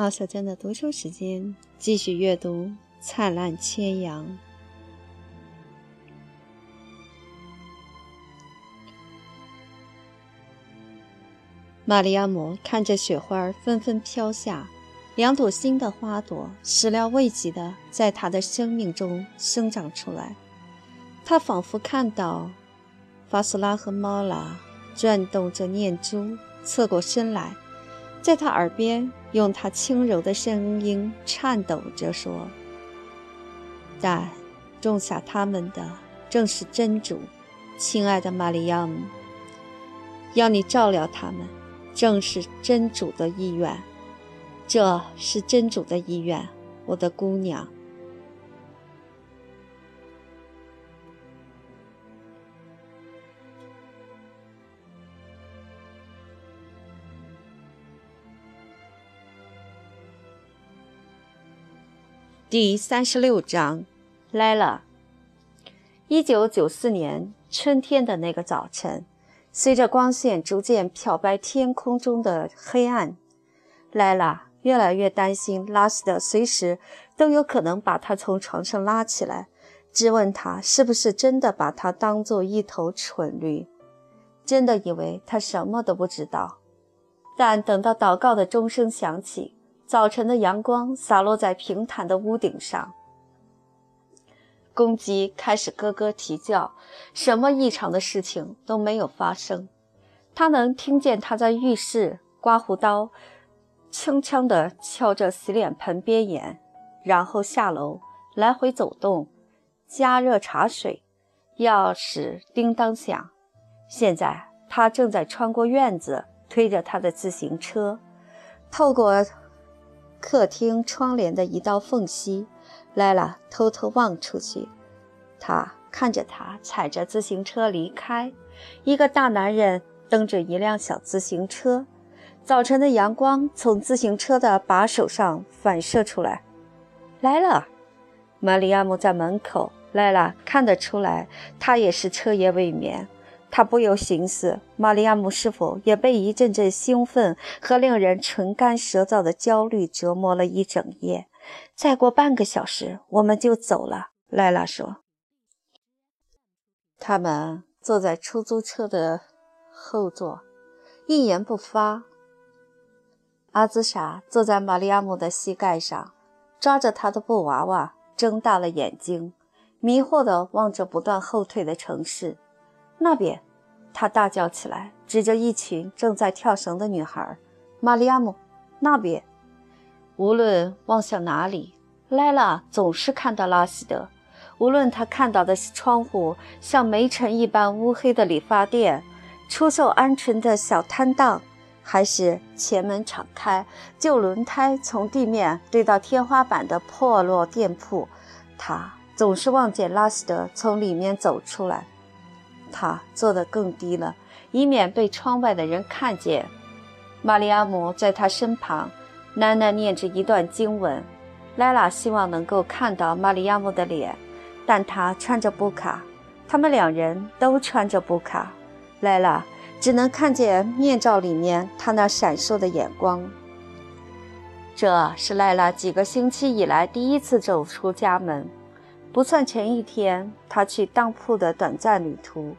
毛小娟的读书时间，继续阅读《灿烂千阳》。玛利亚姆看着雪花纷纷飘下，两朵新的花朵始料未及的在她的生命中生长出来。她仿佛看到法苏拉和猫拉转动着念珠，侧过身来。在他耳边，用他轻柔的声音颤抖着说：“但种下他们的正是真主，亲爱的玛利亚姆。要你照料他们，正是真主的意愿。这是真主的意愿，我的姑娘。”第三十六章，来了。一九九四年春天的那个早晨，随着光线逐渐漂白天空中的黑暗，莱拉越来越担心拉斯德随时都有可能把他从床上拉起来，质问他是不是真的把他当做一头蠢驴，真的以为他什么都不知道。但等到祷告的钟声响起。早晨的阳光洒落在平坦的屋顶上，公鸡开始咯咯啼叫，什么异常的事情都没有发生。他能听见他在浴室刮胡刀，轻轻地敲着洗脸盆边沿，然后下楼来回走动，加热茶水，钥匙叮当响。现在他正在穿过院子，推着他的自行车，透过。客厅窗帘的一道缝隙，莱拉偷偷望出去。他看着他踩着自行车离开。一个大男人蹬着一辆小自行车。早晨的阳光从自行车的把手上反射出来。来了，玛利亚姆在门口。莱拉看得出来，他也是彻夜未眠。他不由寻思：玛利亚姆是否也被一阵阵兴奋和令人唇干舌燥的焦虑折磨了一整夜？再过半个小时，我们就走了。莱拉说。他们坐在出租车的后座，一言不发。阿兹莎坐在玛利亚姆的膝盖上，抓着她的布娃娃，睁大了眼睛，迷惑地望着不断后退的城市。那边，他大叫起来，指着一群正在跳绳的女孩。玛利亚姆，那边。无论望向哪里，莱拉总是看到拉希德。无论他看到的是窗户像煤尘一般乌黑的理发店、出售鹌鹑的小摊档，还是前门敞开、旧轮胎从地面堆到天花板的破落店铺，他总是望见拉希德从里面走出来。他坐得更低了，以免被窗外的人看见。玛利亚姆在他身旁，喃喃念着一段经文。莱拉希望能够看到玛利亚姆的脸，但她穿着布卡，他们两人都穿着布卡。莱拉只能看见面罩里面他那闪烁的眼光。这是莱拉几个星期以来第一次走出家门。不算前一天他去当铺的短暂旅途，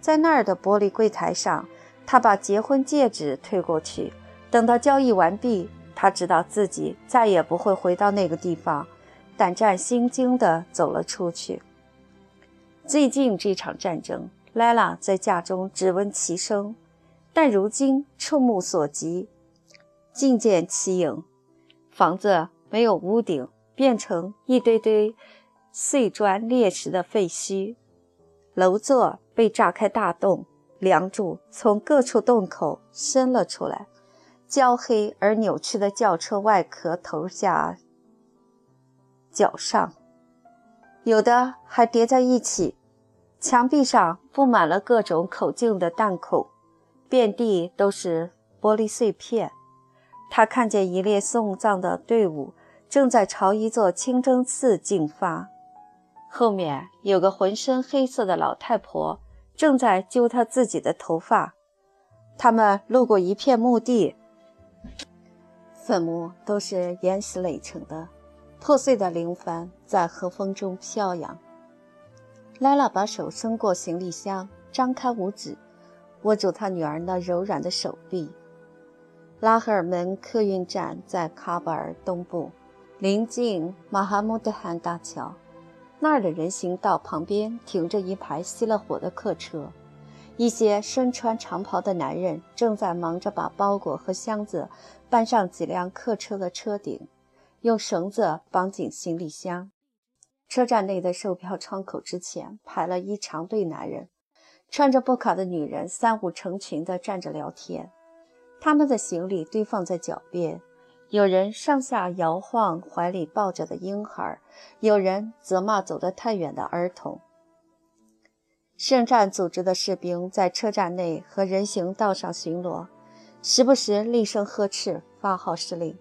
在那儿的玻璃柜台上，他把结婚戒指退过去。等到交易完毕，他知道自己再也不会回到那个地方，胆战心惊地走了出去。最近这场战争，莱拉在家中只闻其声，但如今触目所及，尽见其影。房子没有屋顶，变成一堆堆。碎砖裂石的废墟，楼座被炸开大洞，梁柱从各处洞口伸了出来，焦黑而扭曲的轿车外壳头下脚上，有的还叠在一起。墙壁上布满了各种口径的弹孔，遍地都是玻璃碎片。他看见一列送葬的队伍正在朝一座清真寺进发。后面有个浑身黑色的老太婆，正在揪她自己的头发。他们路过一片墓地，坟墓都是岩石垒成的，破碎的灵幡在和风中飘扬。莱拉把手伸过行李箱，张开五指，握住他女儿那柔软的手臂。拉赫尔门客运站在喀布尔东部，临近马哈穆德汗大桥。那儿的人行道旁边停着一排熄了火的客车，一些身穿长袍的男人正在忙着把包裹和箱子搬上几辆客车的车顶，用绳子绑紧行李箱。车站内的售票窗口之前排了一长队男人，穿着布卡的女人三五成群地站着聊天，他们的行李堆放在脚边。有人上下摇晃怀里抱着的婴孩，有人责骂走得太远的儿童。圣战组织的士兵在车站内和人行道上巡逻，时不时厉声呵斥，发号施令。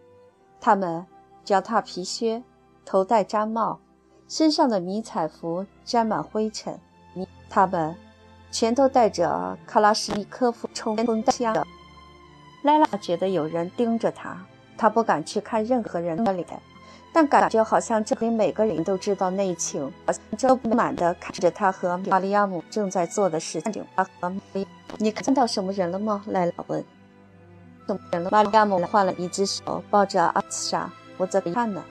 他们脚踏皮靴，头戴毡帽，身上的迷彩服沾满灰尘。他们全都带着卡拉什尼科夫冲锋枪。莱拉觉得有人盯着他。他不敢去看任何人的脸，但感觉好像这里每个人都知道内情，都不满地看着他和玛利亚姆正在做的事情。你看到什么人了吗？莱拉问。什么人了？玛利亚姆换了一只手抱着阿斯莎。我在看呢。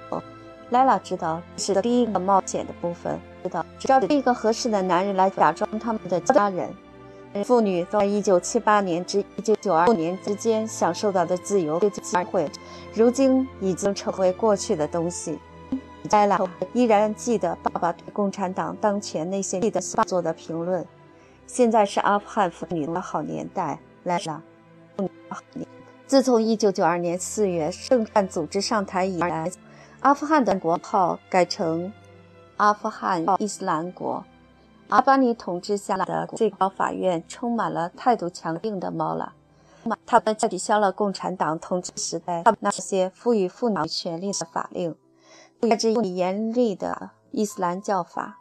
莱拉知道是第一个冒险的部分，知道找一个合适的男人来假装他们的家人。妇女在一九七八年至一九九二年之间享受到的自由机会，如今已经成为过去的东西。莱拉依然记得爸爸对共产党当前那些的做的评论。现在是阿富汗妇女的好年代，莱拉。自从一九九二年四月圣战组织上台以来，阿富汗的国号改成阿富汗伊斯兰国。阿巴尼统治下的最高法院充满了态度强硬的猫了，他们取消了共产党统治时代那些赋予妇女权利的法令，开始用严厉的伊斯兰教法，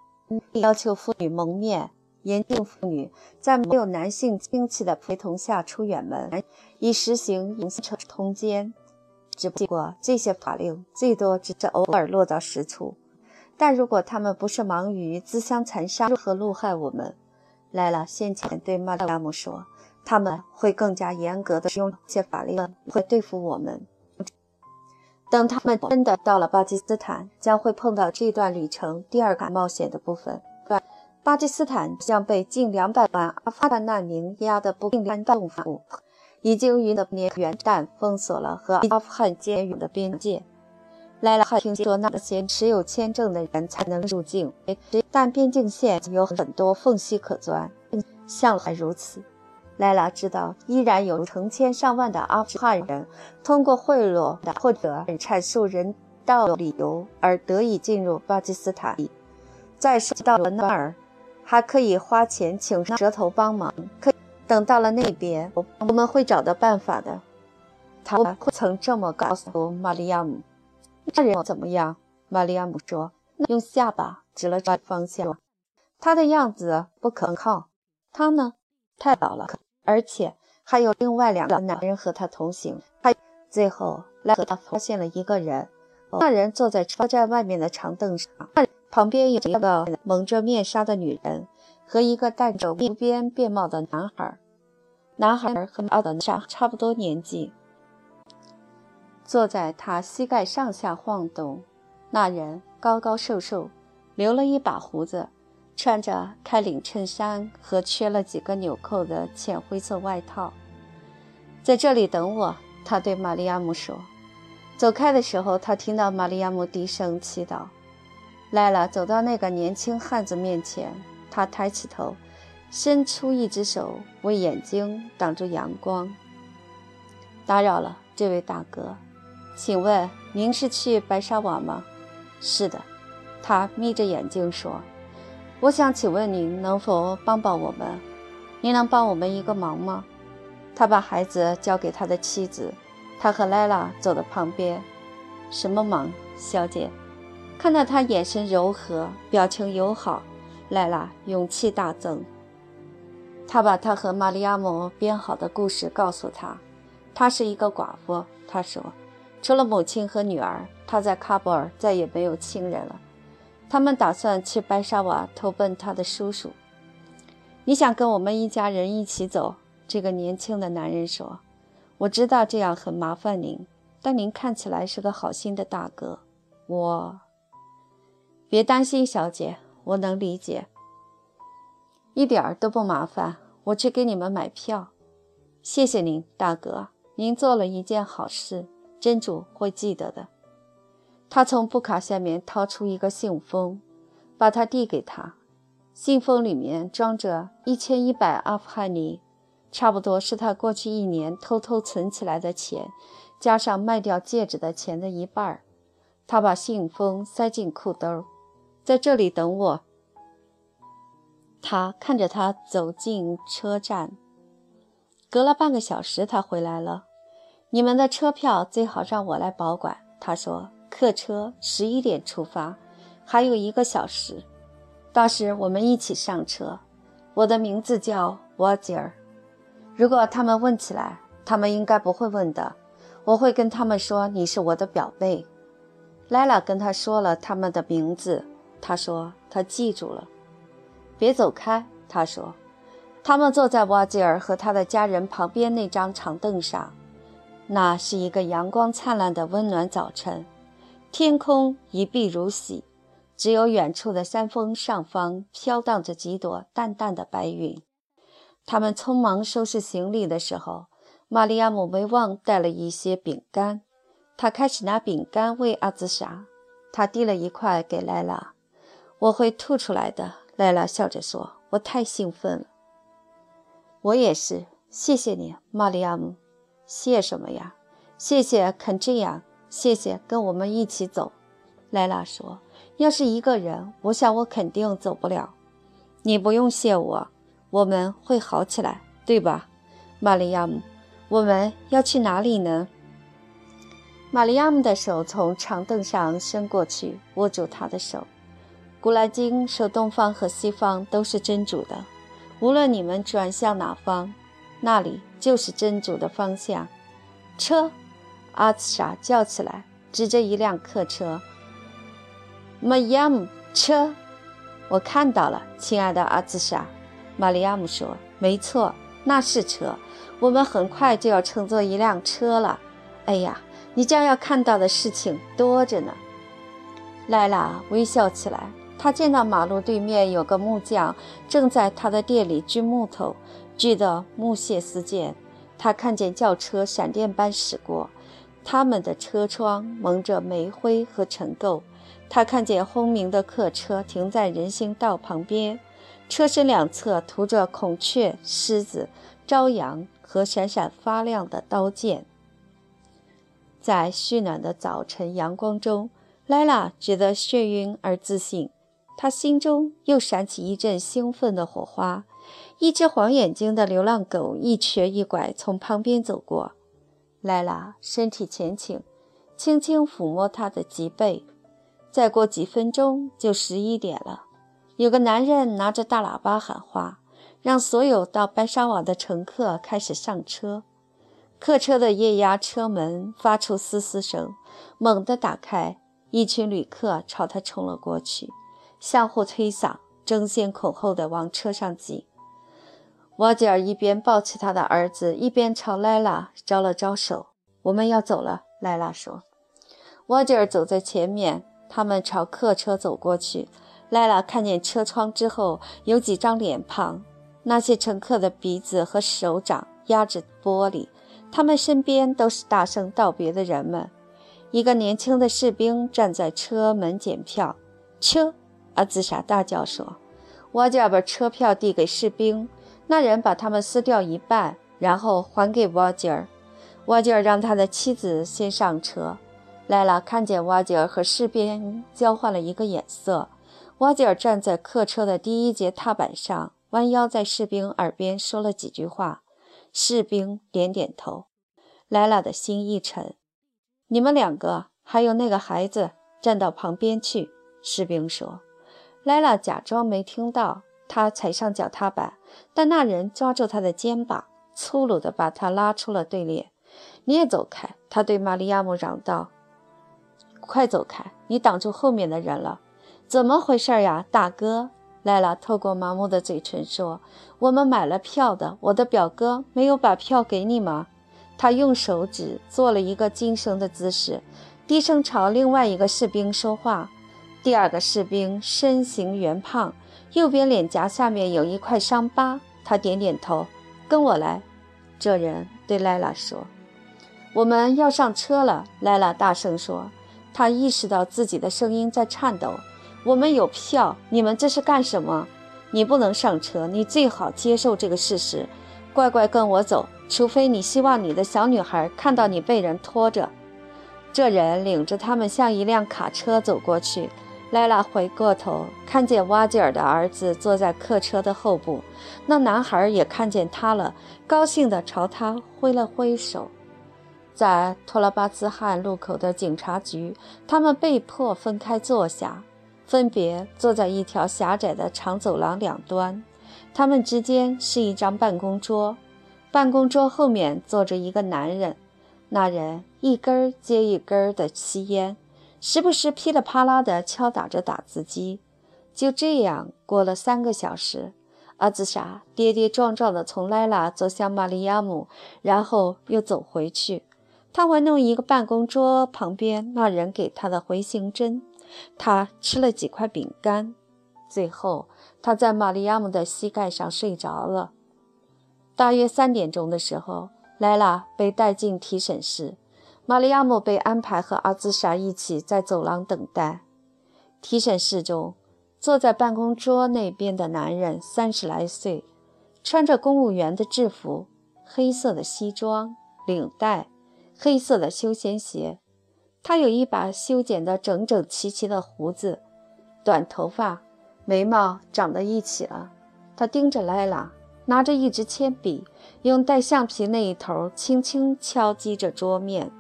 要求妇女蒙面，严禁妇女在没有男性亲戚的陪同下出远门，以实行隐私通奸。只不过这些法令最多只是偶尔落到实处。但如果他们不是忙于自相残杀和戮害我们，莱拉先前对玛利亚姆说，他们会更加严格的用这些法律会对付我们。等他们真的到了巴基斯坦，将会碰到这段旅程第二个冒险的部分。巴基斯坦将被近两百万阿富汗难民压得不堪重负，已经于那年元旦封锁了和阿富汗接壤的边界。莱拉听说那些持有签证的人才能入境，但边境线有很多缝隙可钻，向来如此。莱拉知道，依然有成千上万的阿富汗人通过贿赂或者阐述人道理由而得以进入巴基斯坦。再说到了那儿，还可以花钱请蛇头帮忙。可等到了那边，我们会找到办法的。他不曾这么告诉玛利亚姆。那人怎么样？玛利亚姆说，用下巴指了指方向。他的样子不可靠。他呢，太老了，而且还有另外两个男人和他同行。他最后来和他发现了一个人。那人坐在车站外面的长凳上，旁边有一个蒙着面纱的女人和一个戴着无边便帽的男孩。男孩和奥德莎差不多年纪。坐在他膝盖上下晃动，那人高高瘦瘦，留了一把胡子，穿着开领衬衫和缺了几个纽扣的浅灰色外套。在这里等我，他对玛利亚姆说。走开的时候，他听到玛利亚姆低声祈祷。莱拉走到那个年轻汉子面前，他抬起头，伸出一只手为眼睛挡住阳光。打扰了，这位大哥。请问您是去白沙瓦吗？是的，他眯着眼睛说：“我想请问您能否帮帮我们？您能帮我们一个忙吗？”他把孩子交给他的妻子，他和莱拉走到旁边。“什么忙，小姐？”看到他眼神柔和，表情友好，莱拉勇气大增。他把他和玛利亚姆编好的故事告诉他。她是一个寡妇，他说。除了母亲和女儿，他在喀布尔再也没有亲人了。他们打算去白沙瓦投奔他的叔叔。你想跟我们一家人一起走？这个年轻的男人说：“我知道这样很麻烦您，但您看起来是个好心的大哥。我……别担心，小姐，我能理解，一点儿都不麻烦。我去给你们买票。谢谢您，大哥，您做了一件好事。”真主会记得的。他从布卡下面掏出一个信封，把它递给他。信封里面装着一千一百阿富汗尼，差不多是他过去一年偷偷存起来的钱，加上卖掉戒指的钱的一半。他把信封塞进裤兜，在这里等我。他看着他走进车站，隔了半个小时，他回来了。你们的车票最好让我来保管，他说。客车十一点出发，还有一个小时，到时我们一起上车。我的名字叫沃吉尔。如果他们问起来，他们应该不会问的。我会跟他们说你是我的表妹。莱拉跟他说了他们的名字，他说他记住了。别走开，他说。他们坐在沃吉尔和他的家人旁边那张长凳上。那是一个阳光灿烂的温暖早晨，天空一碧如洗，只有远处的山峰上方飘荡着几朵淡淡的白云。他们匆忙收拾行李的时候，玛利亚姆没忘带了一些饼干。他开始拿饼干喂阿兹莎，他递了一块给莱拉。我会吐出来的，莱拉笑着说：“我太兴奋了。”我也是，谢谢你，玛利亚姆。谢什么呀？谢谢肯这样，谢谢跟我们一起走。莱拉说：“要是一个人，我想我肯定走不了。你不用谢我，我们会好起来，对吧，玛利亚姆？我们要去哪里呢？”玛利亚姆的手从长凳上伸过去，握住他的手。古兰经说：“东方和西方都是真主的，无论你们转向哪方。”那里就是真主的方向。车，阿兹莎叫起来，指着一辆客车。玛利亚姆，车，我看到了，亲爱的阿兹莎。玛利亚姆说：“没错，那是车。我们很快就要乘坐一辆车了。哎呀，你将要看到的事情多着呢。”莱拉微笑起来。她见到马路对面有个木匠正在他的店里锯木头。记得木屑四溅，他看见轿车闪电般驶过，他们的车窗蒙着煤灰和尘垢。他看见轰鸣的客车停在人行道旁边，车身两侧涂着孔雀、狮子、朝阳和闪闪发亮的刀剑。在煦暖的早晨阳光中，莱拉觉得眩晕而自信，她心中又闪起一阵兴奋的火花。一只黄眼睛的流浪狗一瘸一拐从旁边走过，莱拉身体前倾，轻轻抚摸它的脊背。再过几分钟就十一点了。有个男人拿着大喇叭喊话，让所有到白沙瓦的乘客开始上车。客车的液压车门发出嘶嘶声，猛地打开，一群旅客朝他冲了过去，相互推搡，争先恐后地往车上挤。瓦吉尔一边抱起他的儿子，一边朝莱拉招了招手：“我们要走了。”莱拉说。瓦吉尔走在前面，他们朝客车走过去。莱拉看见车窗之后有几张脸庞，那些乘客的鼻子和手掌压着玻璃，他们身边都是大声道别的人们。一个年轻的士兵站在车门检票。车，阿兹莎大叫说。瓦吉尔把车票递给士兵。那人把它们撕掉一半，然后还给瓦吉尔。瓦吉尔让他的妻子先上车。莱拉看见瓦吉尔和士兵交换了一个眼色。瓦吉尔站在客车的第一节踏板上，弯腰在士兵耳边说了几句话。士兵点点头。莱拉的心一沉。你们两个还有那个孩子，站到旁边去。士兵说。莱拉假装没听到。他踩上脚踏板，但那人抓住他的肩膀，粗鲁地把他拉出了队列。你也走开！”他对玛利亚姆嚷道：“快走开！你挡住后面的人了。”怎么回事呀，大哥？莱拉透过麻木的嘴唇说：“我们买了票的，我的表哥没有把票给你吗？”他用手指做了一个噤声的姿势，低声朝另外一个士兵说话。第二个士兵身形圆胖，右边脸颊下面有一块伤疤。他点点头：“跟我来。”这人对莱拉说：“我们要上车了。”莱拉大声说，他意识到自己的声音在颤抖。我们有票，你们这是干什么？你不能上车，你最好接受这个事实，乖乖跟我走，除非你希望你的小女孩看到你被人拖着。这人领着他们向一辆卡车走过去。莱拉回过头，看见瓦吉尔的儿子坐在客车的后部，那男孩也看见他了，高兴地朝他挥了挥手。在托拉巴兹汗路口的警察局，他们被迫分开坐下。分别坐在一条狭窄的长走廊两端，他们之间是一张办公桌，办公桌后面坐着一个男人，那人一根接一根的吸烟，时不时噼里啪啦地敲打着打字机。就这样过了三个小时，阿兹莎跌跌撞撞地从莱拉走向玛利亚姆，然后又走回去。他玩弄一个办公桌旁边那人给他的回形针。他吃了几块饼干，最后他在玛利亚姆的膝盖上睡着了。大约三点钟的时候，莱拉被带进提审室，玛利亚姆被安排和阿兹莎一起在走廊等待。提审室中，坐在办公桌那边的男人三十来岁，穿着公务员的制服，黑色的西装领带，黑色的休闲鞋。他有一把修剪得整整齐齐的胡子，短头发，眉毛长在一起了。他盯着莱拉，拿着一支铅笔，用带橡皮那一头轻轻敲击着桌面。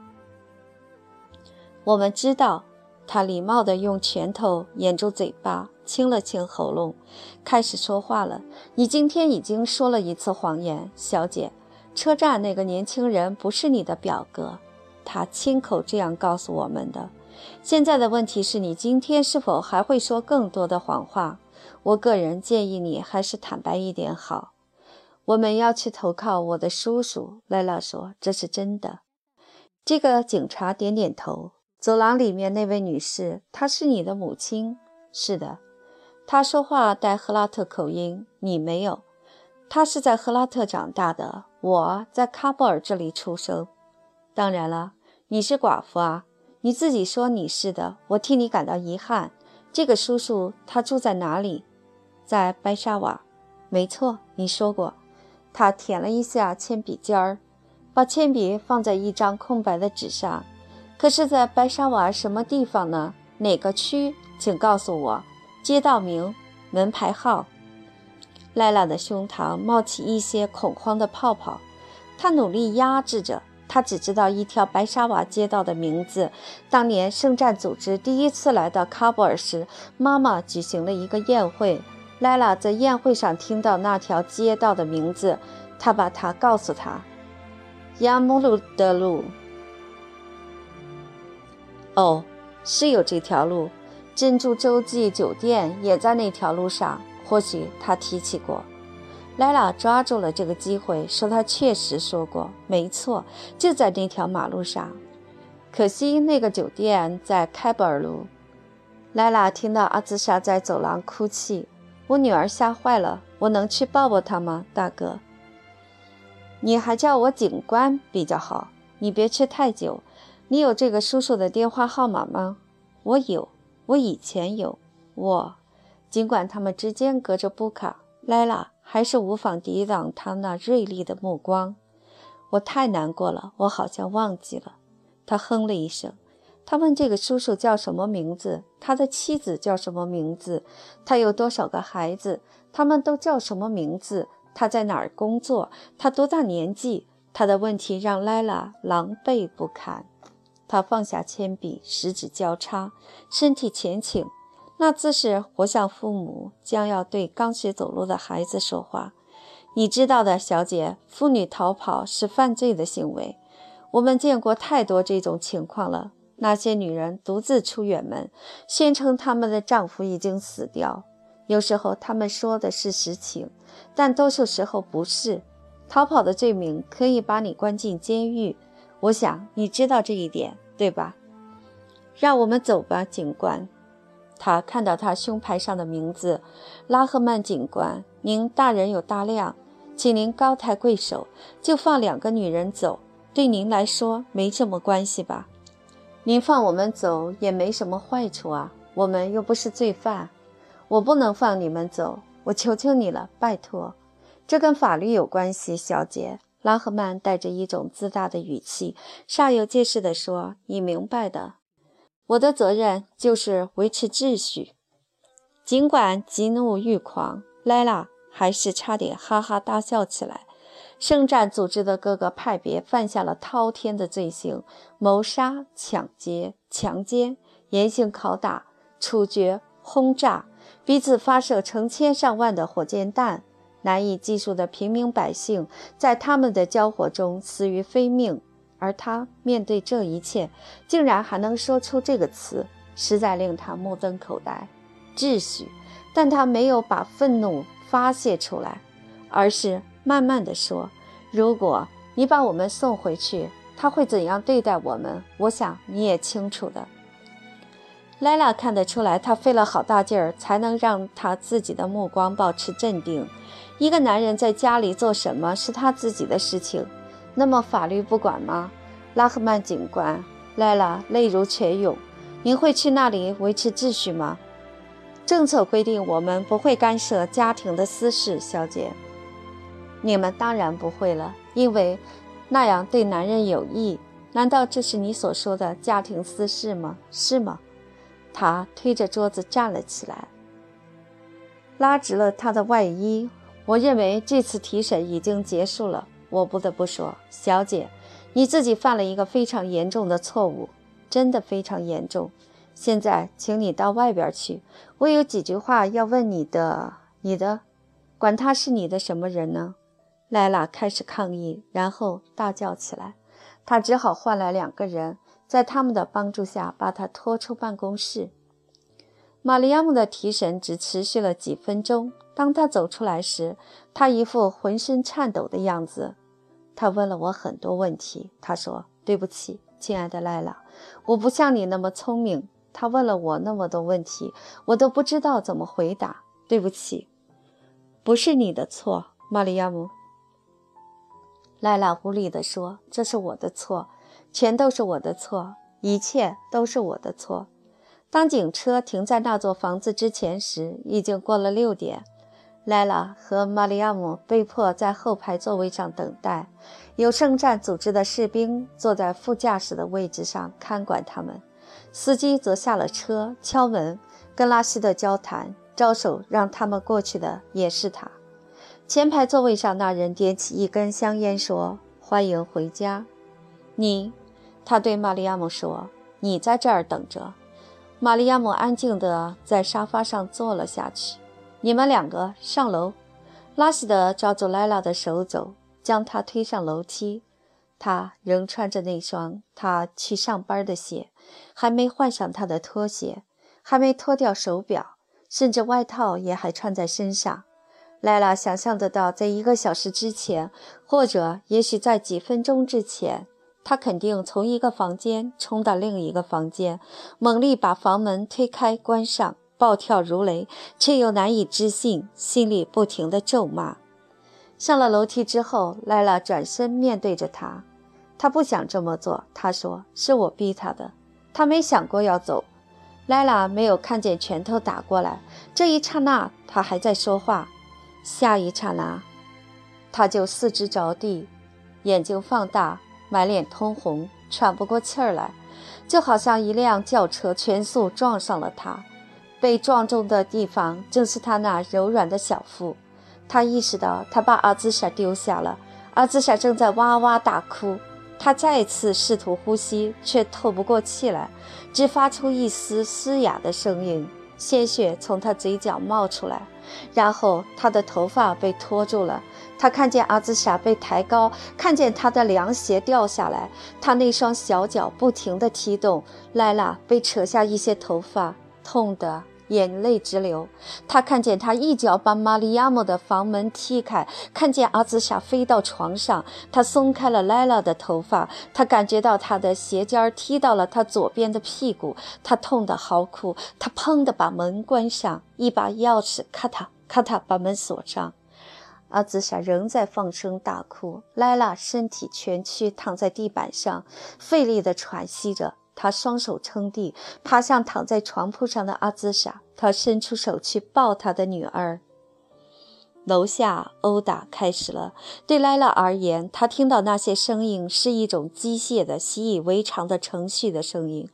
我们知道，他礼貌地用拳头掩住嘴巴，清了清喉咙，开始说话了。你今天已经说了一次谎言，小姐。车站那个年轻人不是你的表哥。他亲口这样告诉我们的。现在的问题是你今天是否还会说更多的谎话？我个人建议你还是坦白一点好。我们要去投靠我的叔叔。莱拉说：“这是真的。”这个警察点点头。走廊里面那位女士，她是你的母亲。是的。她说话带赫拉特口音，你没有。她是在赫拉特长大的。我在喀布尔这里出生。当然了，你是寡妇啊！你自己说你是的，我替你感到遗憾。这个叔叔他住在哪里？在白沙瓦。没错，你说过。他舔了一下铅笔尖儿，把铅笔放在一张空白的纸上。可是，在白沙瓦什么地方呢？哪个区？请告诉我。街道名、门牌号。莱拉的胸膛冒起一些恐慌的泡泡，他努力压制着。他只知道一条白沙瓦街道的名字。当年圣战组织第一次来到喀布尔时，妈妈举行了一个宴会。莱拉在宴会上听到那条街道的名字，她把它告诉他：亚穆鲁的路。哦，是有这条路。珍珠洲际酒店也在那条路上，或许他提起过。莱拉抓住了这个机会，说：“他确实说过，没错，就在那条马路上。可惜那个酒店在开布尔路。”莱拉听到阿兹莎在走廊哭泣，我女儿吓坏了。我能去抱抱她吗，大哥？你还叫我警官比较好。你别去太久。你有这个叔叔的电话号码吗？我有，我以前有。我，尽管他们之间隔着布卡，莱拉。还是无法抵挡他那锐利的目光。我太难过了，我好像忘记了。他哼了一声。他问这个叔叔叫什么名字？他的妻子叫什么名字？他有多少个孩子？他们都叫什么名字？他在哪儿工作？他多大年纪？他的问题让莱拉狼狈不堪。他放下铅笔，十指交叉，身体前倾。那姿势活像父母将要对刚学走路的孩子说话。你知道的，小姐，妇女逃跑是犯罪的行为。我们见过太多这种情况了。那些女人独自出远门，宣称她们的丈夫已经死掉。有时候她们说的是实情，但多数时候不是。逃跑的罪名可以把你关进监狱。我想你知道这一点，对吧？让我们走吧，警官。他看到他胸牌上的名字，拉赫曼警官。您大人有大量，请您高抬贵手，就放两个女人走。对您来说没什么关系吧？您放我们走也没什么坏处啊，我们又不是罪犯。我不能放你们走，我求求你了，拜托。这跟法律有关系，小姐。拉赫曼带着一种自大的语气，煞有介事地说：“你明白的，我的责任就是维持秩序。”尽管极怒欲狂，莱拉还是差点哈哈大笑起来。圣战组织的各个派别犯下了滔天的罪行：谋杀、抢劫、强奸、严刑拷打、处决、轰炸，彼此发射成千上万的火箭弹。难以计数的平民百姓在他们的交火中死于非命，而他面对这一切，竟然还能说出这个词，实在令他目瞪口呆。秩序，但他没有把愤怒发泄出来，而是。慢慢的说，如果你把我们送回去，他会怎样对待我们？我想你也清楚的。莱拉看得出来，他费了好大劲儿才能让他自己的目光保持镇定。一个男人在家里做什么是他自己的事情，那么法律不管吗？拉赫曼警官，莱拉泪如泉涌。您会去那里维持秩序吗？政策规定我们不会干涉家庭的私事，小姐。你们当然不会了，因为那样对男人有益。难道这是你所说的家庭私事吗？是吗？他推着桌子站了起来，拉直了他的外衣。我认为这次提审已经结束了。我不得不说，小姐，你自己犯了一个非常严重的错误，真的非常严重。现在，请你到外边去，我有几句话要问你的。你的，管他是你的什么人呢？莱拉开始抗议，然后大叫起来。他只好换来两个人，在他们的帮助下把他拖出办公室。玛利亚姆的提审只持续了几分钟。当他走出来时，他一副浑身颤抖的样子。他问了我很多问题。他说：“对不起，亲爱的莱拉，我不像你那么聪明。”他问了我那么多问题，我都不知道怎么回答。对不起，不是你的错，玛利亚姆。莱拉无力地说：“这是我的错，全都是我的错，一切都是我的错。”当警车停在那座房子之前时，已经过了六点。莱拉和玛利亚姆被迫在后排座位上等待，有圣战组织的士兵坐在副驾驶的位置上看管他们。司机则下了车，敲门，跟拉希德交谈，招手让他们过去的也是他。前排座位上那人点起一根香烟，说：“欢迎回家。”你，他对玛利亚姆说：“你在这儿等着。”玛利亚姆安静地在沙发上坐了下去。你们两个上楼。拉希德抓住莱拉的手肘，将她推上楼梯。他仍穿着那双他去上班的鞋，还没换上他的拖鞋，还没脱掉手表，甚至外套也还穿在身上。莱拉想象得到，在一个小时之前，或者也许在几分钟之前，他肯定从一个房间冲到另一个房间，猛力把房门推开关上，暴跳如雷，却又难以置信，心里不停地咒骂。上了楼梯之后，莱拉转身面对着他，他不想这么做。他说：“是我逼他的。”他没想过要走。莱拉没有看见拳头打过来，这一刹那，他还在说话。下一刹那，他就四肢着地，眼睛放大，满脸通红，喘不过气儿来，就好像一辆轿车全速撞上了他。被撞中的地方正是他那柔软的小腹。他意识到他把阿兹莎丢下了，阿兹莎正在哇哇大哭。他再次试图呼吸，却透不过气来，只发出一丝嘶哑的声音。鲜血从他嘴角冒出来，然后他的头发被拖住了。他看见阿兹莎被抬高，看见他的凉鞋掉下来，他那双小脚不停地踢动。莱拉被扯下一些头发，痛得。眼泪直流，他看见他一脚把玛利亚姆的房门踢开，看见阿兹莎飞到床上，他松开了莱拉的头发，他感觉到他的鞋尖踢到了他左边的屁股，他痛得嚎哭，他砰的把门关上，一把钥匙咔嗒咔嗒把门锁上，阿兹莎仍在放声大哭，莱拉身体蜷曲躺在地板上，费力地喘息着。他双手撑地，趴向躺在床铺上的阿兹莎。他伸出手去抱他的女儿。楼下殴打开始了。对莱拉而言，他听到那些声音是一种机械的、习以为常的程序的声音，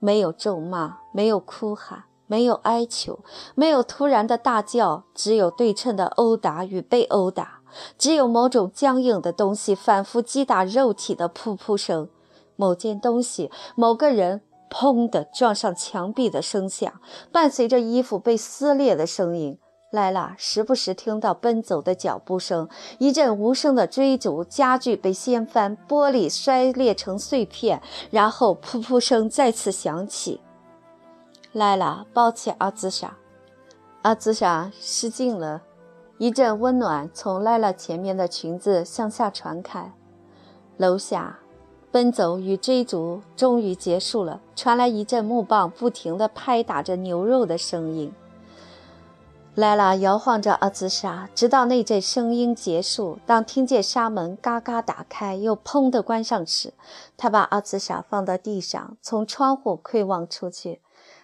没有咒骂，没有哭喊，没有哀求，没有突然的大叫，只有对称的殴打与被殴打，只有某种僵硬的东西反复击打肉体的噗噗声。某件东西、某个人“砰”的撞上墙壁的声响，伴随着衣服被撕裂的声音。莱拉时不时听到奔走的脚步声，一阵无声的追逐，家具被掀翻，玻璃摔裂成碎片，然后噗噗声再次响起。莱拉抱起阿兹莎，阿兹莎失禁了，一阵温暖从莱拉前面的裙子向下传开。楼下。奔走与追逐终于结束了，传来一阵木棒不停地拍打着牛肉的声音。莱拉摇晃着阿兹莎，直到那阵声音结束。当听见纱门嘎嘎打开，又砰地关上时，他把阿兹莎放到地上，从窗户窥望出去。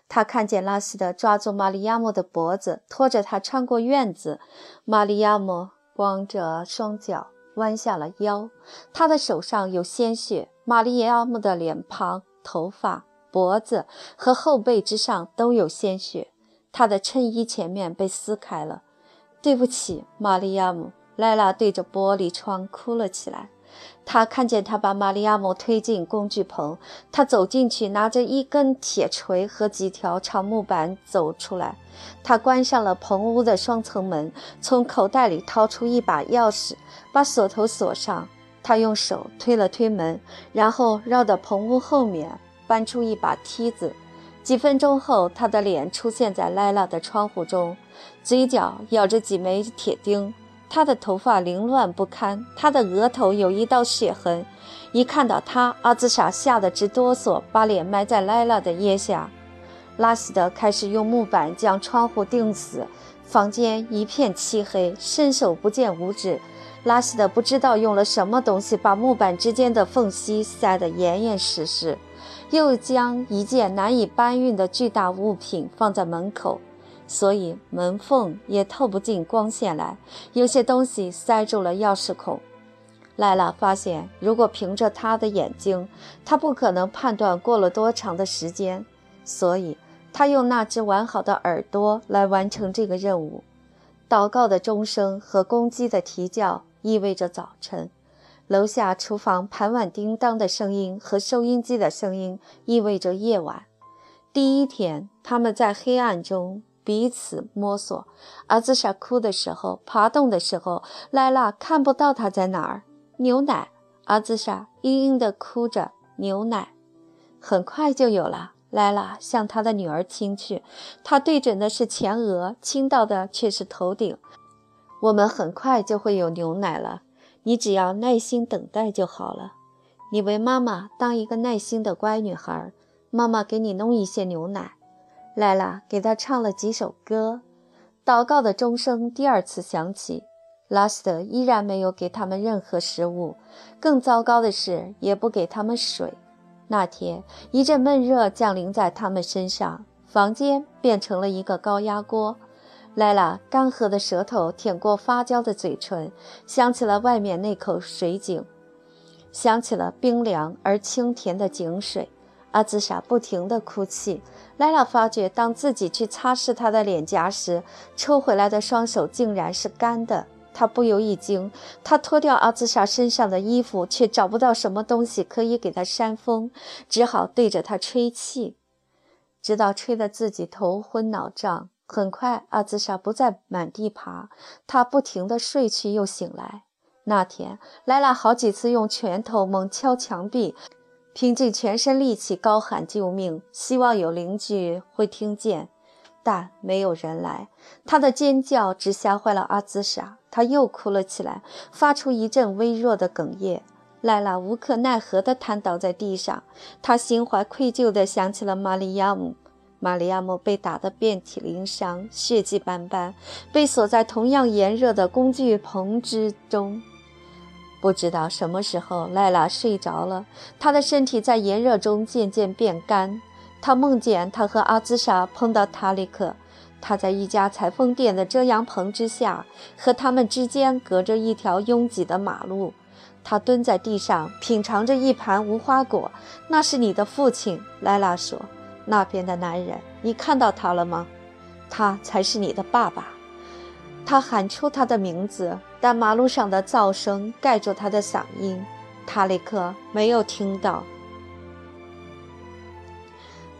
他看见拉斯德抓住玛利亚姆的脖子，拖着她穿过院子。玛利亚姆光着双脚，弯下了腰，他的手上有鲜血。玛丽亚姆的脸庞、头发、脖子和后背之上都有鲜血，他的衬衣前面被撕开了。对不起，玛丽亚姆。莱拉对着玻璃窗哭了起来。他看见他把玛丽亚姆推进工具棚，他走进去，拿着一根铁锤和几条长木板走出来。他关上了棚屋的双层门，从口袋里掏出一把钥匙，把锁头锁上。他用手推了推门，然后绕到棚屋后面，搬出一把梯子。几分钟后，他的脸出现在莱拉的窗户中，嘴角咬着几枚铁钉。他的头发凌乱不堪，他的额头有一道血痕。一看到他，阿兹莎吓得直哆嗦，把脸埋在莱拉的腋下。拉希德开始用木板将窗户钉死，房间一片漆黑，伸手不见五指。拉希德不知道用了什么东西把木板之间的缝隙塞得严严实实，又将一件难以搬运的巨大物品放在门口，所以门缝也透不进光线来。有些东西塞住了钥匙孔。莱拉发现，如果凭着他的眼睛，他不可能判断过了多长的时间，所以他用那只完好的耳朵来完成这个任务。祷告的钟声和公鸡的啼叫。意味着早晨，楼下厨房盘碗叮当的声音和收音机的声音意味着夜晚。第一天，他们在黑暗中彼此摸索。阿兹莎哭的时候，爬动的时候，莱拉看不到他在哪儿。牛奶，阿兹莎嘤嘤地哭着。牛奶，很快就有了。莱拉向他的女儿亲去，他对准的是前额，亲到的却是头顶。我们很快就会有牛奶了，你只要耐心等待就好了。你为妈妈当一个耐心的乖女孩，妈妈给你弄一些牛奶。莱拉给他唱了几首歌。祷告的钟声第二次响起，拉斯特依然没有给他们任何食物，更糟糕的是，也不给他们水。那天一阵闷热降临在他们身上，房间变成了一个高压锅。莱拉干涸的舌头舔过发焦的嘴唇，想起了外面那口水井，想起了冰凉而清甜的井水。阿兹莎不停地哭泣。莱拉发觉，当自己去擦拭她的脸颊时，抽回来的双手竟然是干的。她不由一惊。她脱掉阿兹莎身上的衣服，却找不到什么东西可以给她扇风，只好对着她吹气。直到吹得自己头昏脑胀。很快，阿兹莎不再满地爬，她不停地睡去又醒来。那天，莱拉好几次用拳头猛敲墙壁，拼尽全身力气高喊救命，希望有邻居会听见，但没有人来。她的尖叫只吓坏了阿兹莎，她又哭了起来，发出一阵微弱的哽咽。莱拉无可奈何地瘫倒在地上，她心怀愧疚地想起了玛利亚姆。玛利亚姆被打得遍体鳞伤，血迹斑斑，被锁在同样炎热的工具棚之中。不知道什么时候，莱拉睡着了，她的身体在炎热中渐渐变干。她梦见她和阿兹莎碰到塔里克，他在一家裁缝店的遮阳棚之下，和他们之间隔着一条拥挤的马路。他蹲在地上品尝着一盘无花果。那是你的父亲，莱拉说。那边的男人，你看到他了吗？他才是你的爸爸。他喊出他的名字，但马路上的噪声盖住他的嗓音。塔里克没有听到。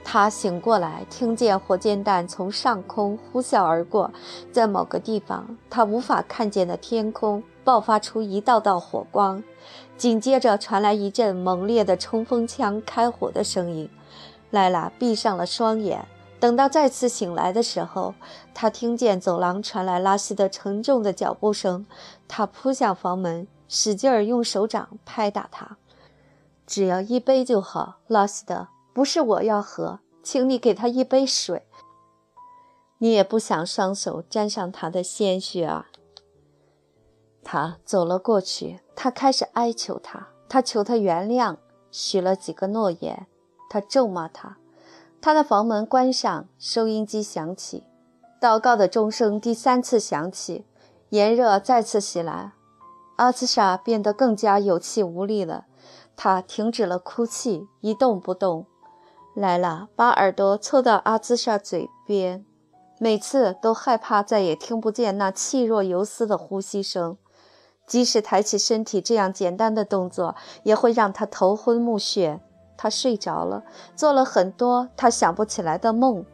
他醒过来，听见火箭弹从上空呼啸而过，在某个地方他无法看见的天空爆发出一道道火光，紧接着传来一阵猛烈的冲锋枪开火的声音。莱拉闭上了双眼，等到再次醒来的时候，他听见走廊传来拉希德沉重的脚步声。他扑向房门，使劲儿用手掌拍打他。只要一杯就好，拉希德，不是我要喝，请你给他一杯水。你也不想双手沾上他的鲜血啊！他走了过去，他开始哀求他，他求他原谅，许了几个诺言。他咒骂他，他的房门关上，收音机响起，祷告的钟声第三次响起，炎热再次袭来，阿兹莎变得更加有气无力了，她停止了哭泣，一动不动。莱拉把耳朵凑到阿兹莎嘴边，每次都害怕再也听不见那气若游丝的呼吸声，即使抬起身体这样简单的动作，也会让她头昏目眩。他睡着了，做了很多他想不起来的梦。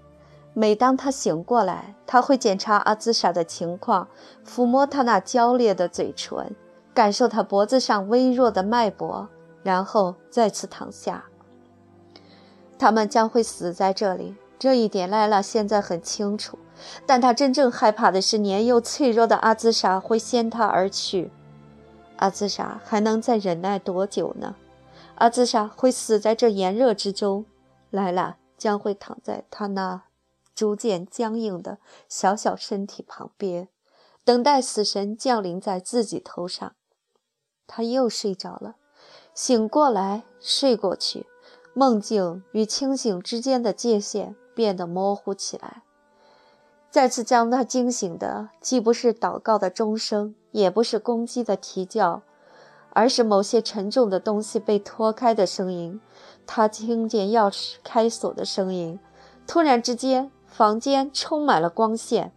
每当他醒过来，他会检查阿兹莎的情况，抚摸她那娇烈的嘴唇，感受她脖子上微弱的脉搏，然后再次躺下。他们将会死在这里，这一点莱拉现在很清楚。但他真正害怕的是，年幼脆弱的阿兹莎会先他而去。阿兹莎还能再忍耐多久呢？阿兹莎会死在这炎热之中，莱拉将会躺在他那逐渐僵硬的小小身体旁边，等待死神降临在自己头上。他又睡着了，醒过来，睡过去，梦境与清醒之间的界限变得模糊起来。再次将他惊醒的，既不是祷告的钟声，也不是公鸡的啼叫。而是某些沉重的东西被拖开的声音，他听见钥匙开锁的声音。突然之间，房间充满了光线。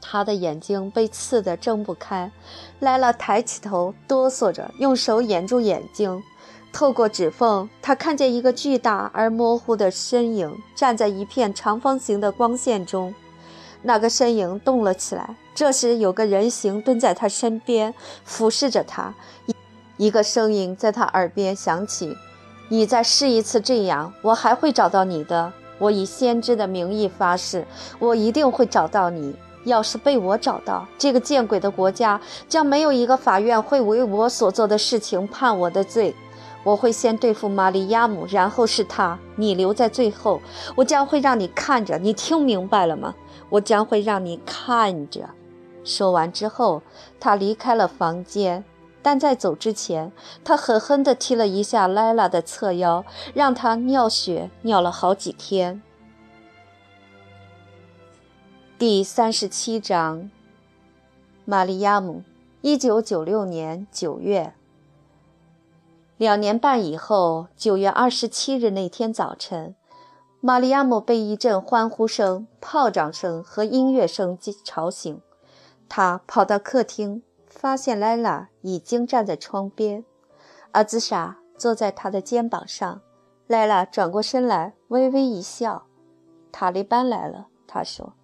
他的眼睛被刺得睁不开。莱拉抬起头，哆嗦着用手掩住眼睛。透过指缝，他看见一个巨大而模糊的身影站在一片长方形的光线中。那个身影动了起来。这时，有个人形蹲在他身边，俯视着他。一一个声音在他耳边响起：“你再试一次这样，我还会找到你的。我以先知的名义发誓，我一定会找到你。要是被我找到，这个见鬼的国家将没有一个法院会为我所做的事情判我的罪。我会先对付玛利亚姆，然后是他。你留在最后，我将会让你看着。你听明白了吗？我将会让你看着。”说完之后，他离开了房间，但在走之前，他狠狠地踢了一下莱拉的侧腰，让她尿血尿了好几天。第三十七章，玛利亚姆，一九九六年九月，两年半以后，九月二十七日那天早晨，玛利亚姆被一阵欢呼声、炮仗声和音乐声吵醒。他跑到客厅，发现莱拉已经站在窗边，阿兹莎坐在他的肩膀上。莱拉转过身来，微微一笑。塔利班来了，他说。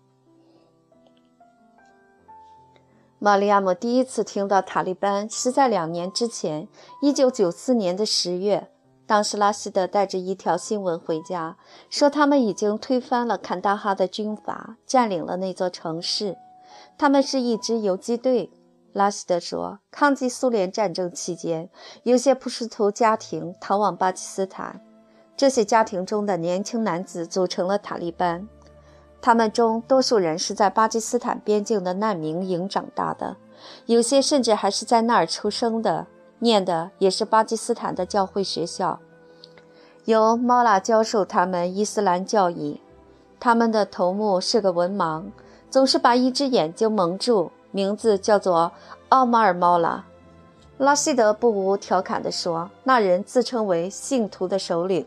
玛利亚姆第一次听到塔利班是在两年之前，一九九四年的十月。当时拉希德带着一条新闻回家，说他们已经推翻了坎大哈的军阀，占领了那座城市。他们是一支游击队。拉希德说，抗击苏联战争期间，有些普什图家庭逃往巴基斯坦，这些家庭中的年轻男子组成了塔利班。他们中多数人是在巴基斯坦边境的难民营长大的，有些甚至还是在那儿出生的，念的也是巴基斯坦的教会学校，由猫拉教授他们伊斯兰教义。他们的头目是个文盲，总是把一只眼睛蒙住，名字叫做奥马尔·猫拉。拉希德不无调侃地说：“那人自称为信徒的首领，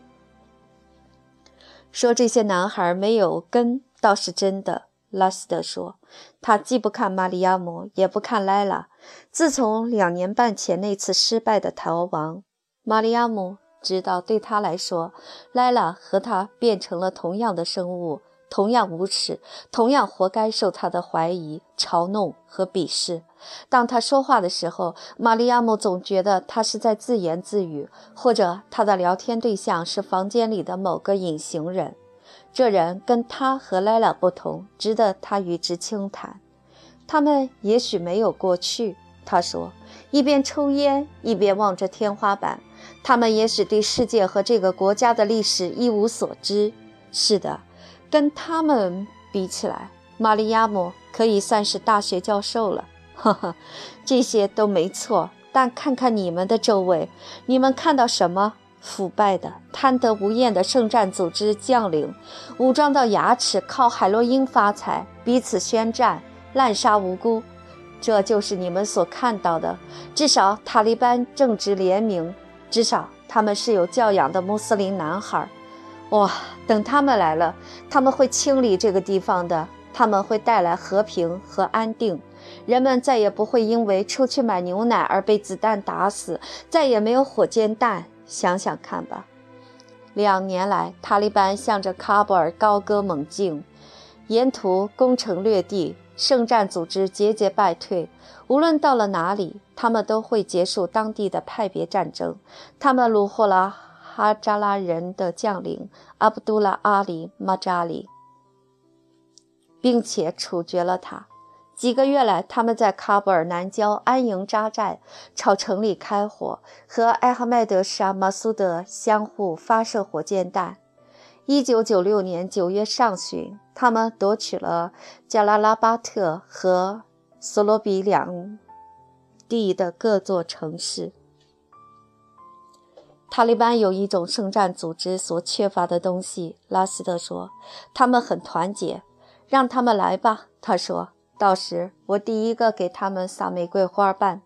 说这些男孩没有根。”倒是真的，拉希德说，他既不看玛利亚姆，也不看莱拉。自从两年半前那次失败的逃亡，玛利亚姆知道，对他来说，莱拉和他变成了同样的生物，同样无耻，同样活该受他的怀疑、嘲弄和鄙视。当他说话的时候，玛利亚姆总觉得他是在自言自语，或者他的聊天对象是房间里的某个隐形人。这人跟他和莱拉不同，值得他与之轻谈。他们也许没有过去，他说，一边抽烟一边望着天花板。他们也许对世界和这个国家的历史一无所知。是的，跟他们比起来，玛利亚姆可以算是大学教授了。呵呵，这些都没错。但看看你们的周围，你们看到什么？腐败的、贪得无厌的圣战组织将领，武装到牙齿，靠海洛因发财，彼此宣战，滥杀无辜。这就是你们所看到的。至少塔利班正直廉明，至少他们是有教养的穆斯林男孩。哇，等他们来了，他们会清理这个地方的，他们会带来和平和安定。人们再也不会因为出去买牛奶而被子弹打死，再也没有火箭弹。想想看吧，两年来，塔利班向着喀布尔高歌猛进，沿途攻城略地，圣战组织节节败退。无论到了哪里，他们都会结束当地的派别战争。他们虏获了哈扎拉人的将领阿卜杜拉·阿里·马扎里，并且处决了他。几个月来，他们在喀布尔南郊安营扎寨，朝城里开火，和艾哈迈德·沙马苏德相互发射火箭弹。1996年9月上旬，他们夺取了加拉拉巴特和索罗比两地的各座城市。塔利班有一种圣战组织所缺乏的东西，拉希德说：“他们很团结。”让他们来吧，他说。到时我第一个给他们撒玫瑰花瓣。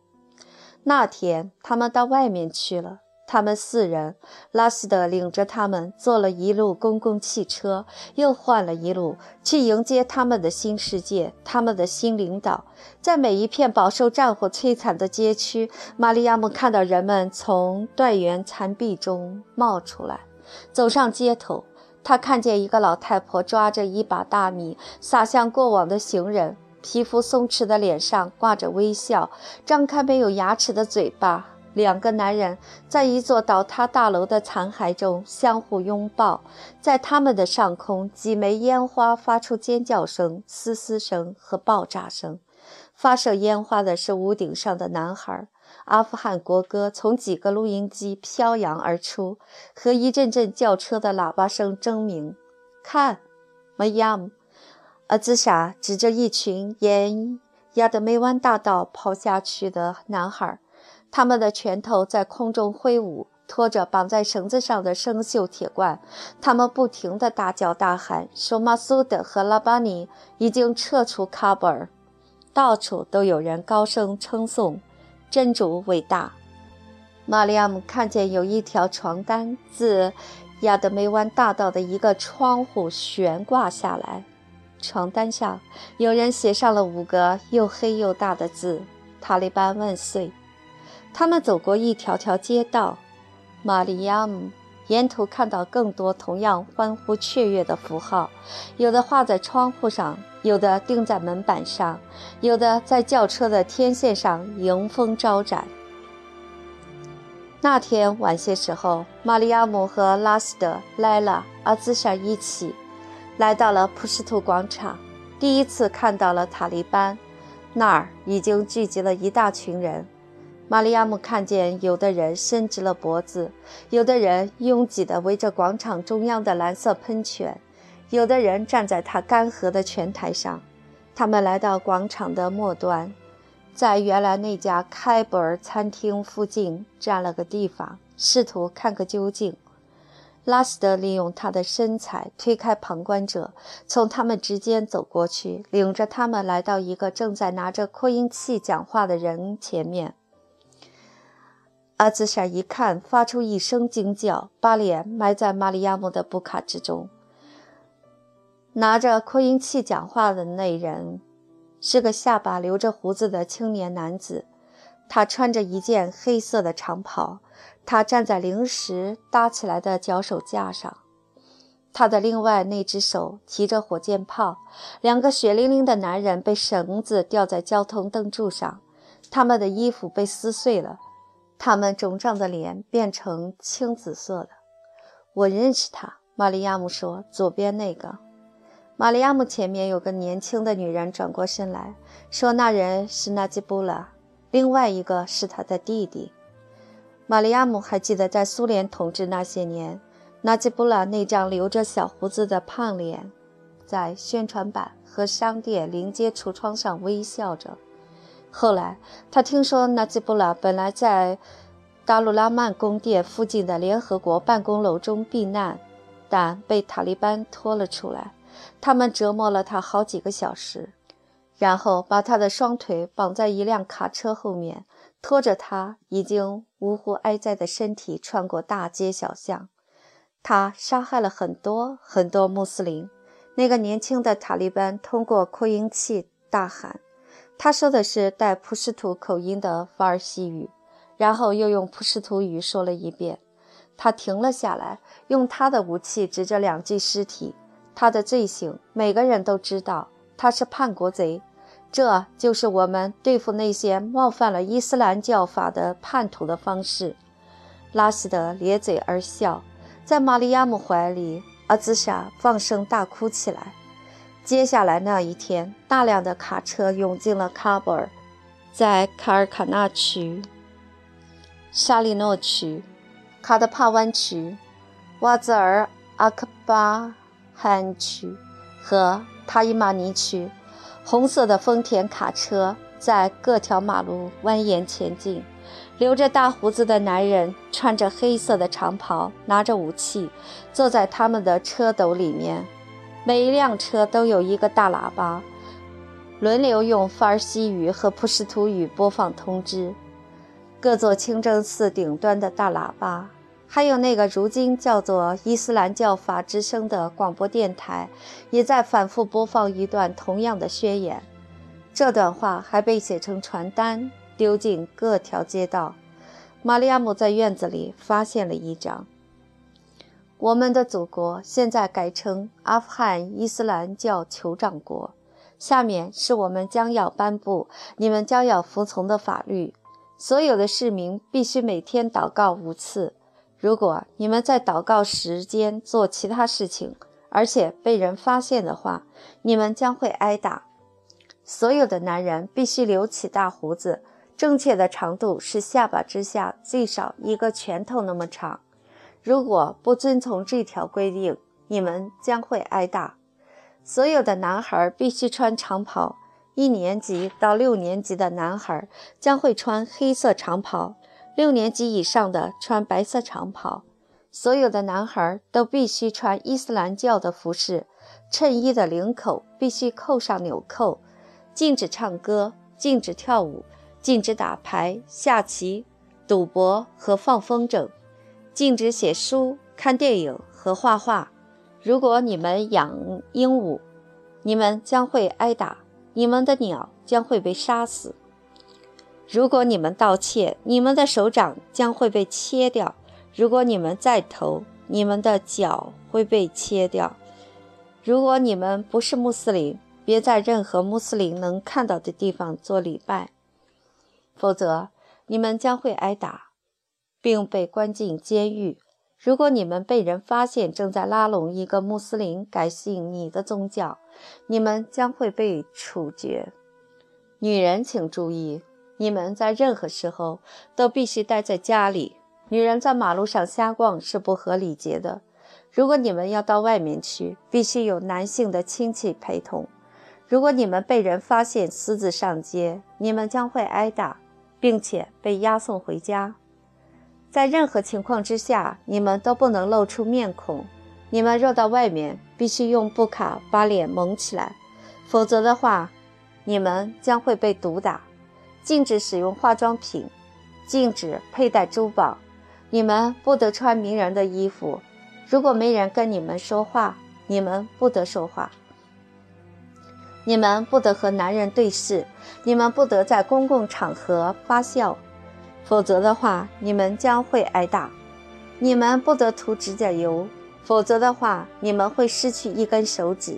那天他们到外面去了。他们四人，拉希德领着他们坐了一路公共汽车，又换了一路去迎接他们的新世界，他们的新领导。在每一片饱受战火摧残的街区，玛利亚姆看到人们从断垣残壁中冒出来，走上街头。他看见一个老太婆抓着一把大米撒向过往的行人。皮肤松弛的脸上挂着微笑，张开没有牙齿的嘴巴。两个男人在一座倒塌大楼的残骸中相互拥抱，在他们的上空，几枚烟花发出尖叫声、嘶嘶声和爆炸声。发射烟花的是屋顶上的男孩。阿富汗国歌从几个录音机飘扬而出，和一阵阵轿车的喇叭声争鸣。看，Mayam。阿兹莎指着一群沿亚德梅湾大道跑下去的男孩，他们的拳头在空中挥舞，拖着绑在绳子上的生锈铁罐。他们不停地大叫大喊，说马苏德和拉巴尼已经撤出喀布尔。到处都有人高声称颂真主伟大。玛利亚姆看见有一条床单自亚德梅湾大道的一个窗户悬挂下来。床单上有人写上了五个又黑又大的字：“塔利班万岁。”他们走过一条条街道，玛利亚姆沿途看到更多同样欢呼雀跃的符号，有的画在窗户上，有的钉在门板上，有的在轿车的天线上迎风招展。那天晚些时候，玛利亚姆和拉斯德、莱拉、阿兹莎一起来到了普什图广场，第一次看到了塔利班。那儿已经聚集了一大群人。玛利亚姆看见，有的人伸直了脖子，有的人拥挤地围着广场中央的蓝色喷泉，有的人站在他干涸的泉台上。他们来到广场的末端，在原来那家开伯尔餐厅附近占了个地方，试图看个究竟。拉斯德利用他的身材推开旁观者，从他们之间走过去，领着他们来到一个正在拿着扩音器讲话的人前面。阿兹莎一看，发出一声惊叫，把脸埋在玛利亚姆的布卡之中。拿着扩音器讲话的那人是个下巴留着胡子的青年男子，他穿着一件黑色的长袍。他站在临时搭起来的脚手架上，他的另外那只手提着火箭炮。两个血淋淋的男人被绳子吊在交通灯柱上，他们的衣服被撕碎了，他们肿胀的脸变成青紫色的。我认识他，玛利亚姆说：“左边那个。”玛利亚姆前面有个年轻的女人转过身来说：“那人是纳吉布拉，另外一个是他的弟弟。”玛利亚姆还记得，在苏联统治那些年，纳吉布拉那张留着小胡子的胖脸，在宣传板和商店临街橱窗上微笑着。后来，他听说纳吉布拉本来在达鲁拉曼宫殿附近的联合国办公楼中避难，但被塔利班拖了出来。他们折磨了他好几个小时，然后把他的双腿绑在一辆卡车后面。拖着他已经呜呼哀哉的身体穿过大街小巷，他杀害了很多很多穆斯林。那个年轻的塔利班通过扩音器大喊，他说的是带普什图口音的法尔西语，然后又用普什图语说了一遍。他停了下来，用他的武器指着两具尸体。他的罪行每个人都知道，他是叛国贼。这就是我们对付那些冒犯了伊斯兰教法的叛徒的方式。拉希德咧嘴而笑，在玛利亚姆怀里，阿兹莎放声大哭起来。接下来那一天，大量的卡车涌进了喀布尔，在卡尔卡纳区、沙利诺区、卡德帕湾区、瓦兹尔阿克巴罕区和塔伊马尼区。红色的丰田卡车在各条马路蜿蜒前进，留着大胡子的男人穿着黑色的长袍，拿着武器，坐在他们的车斗里面。每一辆车都有一个大喇叭，轮流用法尔西语和普什图语播放通知。各座清真寺顶端的大喇叭。还有那个如今叫做伊斯兰教法之声的广播电台，也在反复播放一段同样的宣言。这段话还被写成传单，丢进各条街道。玛利亚姆在院子里发现了一张：“我们的祖国现在改称阿富汗伊斯兰教酋长国。下面是我们将要颁布、你们将要服从的法律：所有的市民必须每天祷告五次。”如果你们在祷告时间做其他事情，而且被人发现的话，你们将会挨打。所有的男人必须留起大胡子，正确的长度是下巴之下最少一个拳头那么长。如果不遵从这条规定，你们将会挨打。所有的男孩必须穿长袍，一年级到六年级的男孩将会穿黑色长袍。六年级以上的穿白色长袍，所有的男孩都必须穿伊斯兰教的服饰，衬衣的领口必须扣上纽扣，禁止唱歌，禁止跳舞，禁止打牌、下棋、赌博和放风筝，禁止写书、看电影和画画。如果你们养鹦鹉，你们将会挨打，你们的鸟将会被杀死。如果你们盗窃，你们的手掌将会被切掉；如果你们再偷，你们的脚会被切掉。如果你们不是穆斯林，别在任何穆斯林能看到的地方做礼拜，否则你们将会挨打，并被关进监狱。如果你们被人发现正在拉拢一个穆斯林改信你的宗教，你们将会被处决。女人，请注意，你们在任何时候都必须待在家里。女人在马路上瞎逛是不合礼节的。如果你们要到外面去，必须有男性的亲戚陪同。如果你们被人发现私自上街，你们将会挨打，并且被押送回家。在任何情况之下，你们都不能露出面孔。你们若到外面，必须用布卡把脸蒙起来，否则的话，你们将会被毒打。禁止使用化妆品，禁止佩戴珠宝。你们不得穿名人的衣服。如果没人跟你们说话，你们不得说话。你们不得和男人对视。你们不得在公共场合发笑。否则的话，你们将会挨打。你们不得涂指甲油，否则的话，你们会失去一根手指。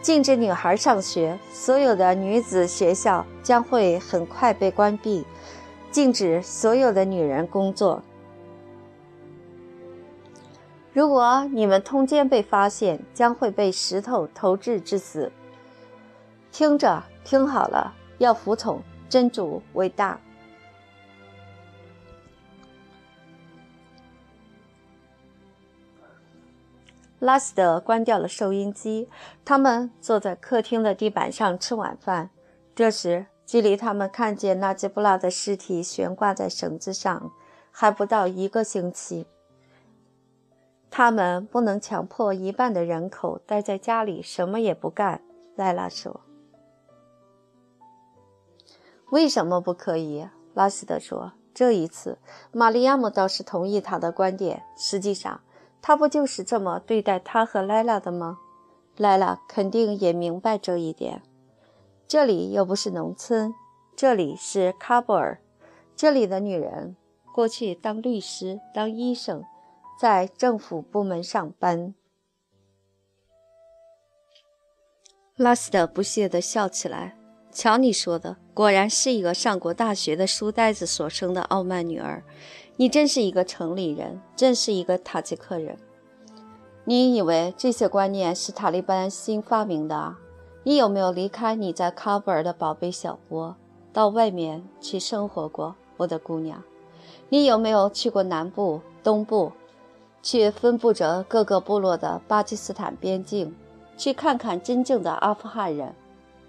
禁止女孩上学，所有的女子学校将会很快被关闭。禁止所有的女人工作。如果你们通奸被发现，将会被石头投掷致死。听着，听好了，要服从真主伟大。拉斯德关掉了收音机，他们坐在客厅的地板上吃晚饭。这时，距离他们看见纳吉布拉的尸体悬挂在绳子上还不到一个星期。他们不能强迫一半的人口待在家里什么也不干，莱拉说。为什么不可以？拉斯德说。这一次，玛利亚姆倒是同意他的观点。实际上，他不就是这么对待他和莱拉的吗？莱拉肯定也明白这一点。这里又不是农村，这里是喀布尔。这里的女人过去当律师、当医生，在政府部门上班。拉斯特不屑地笑起来：“瞧你说的，果然是一个上过大学的书呆子所生的傲慢女儿。”你真是一个城里人，真是一个塔吉克人。你以为这些观念是塔利班新发明的啊？你有没有离开你在喀布尔的宝贝小窝，到外面去生活过，我的姑娘？你有没有去过南部、东部，去分布着各个部落的巴基斯坦边境，去看看真正的阿富汗人？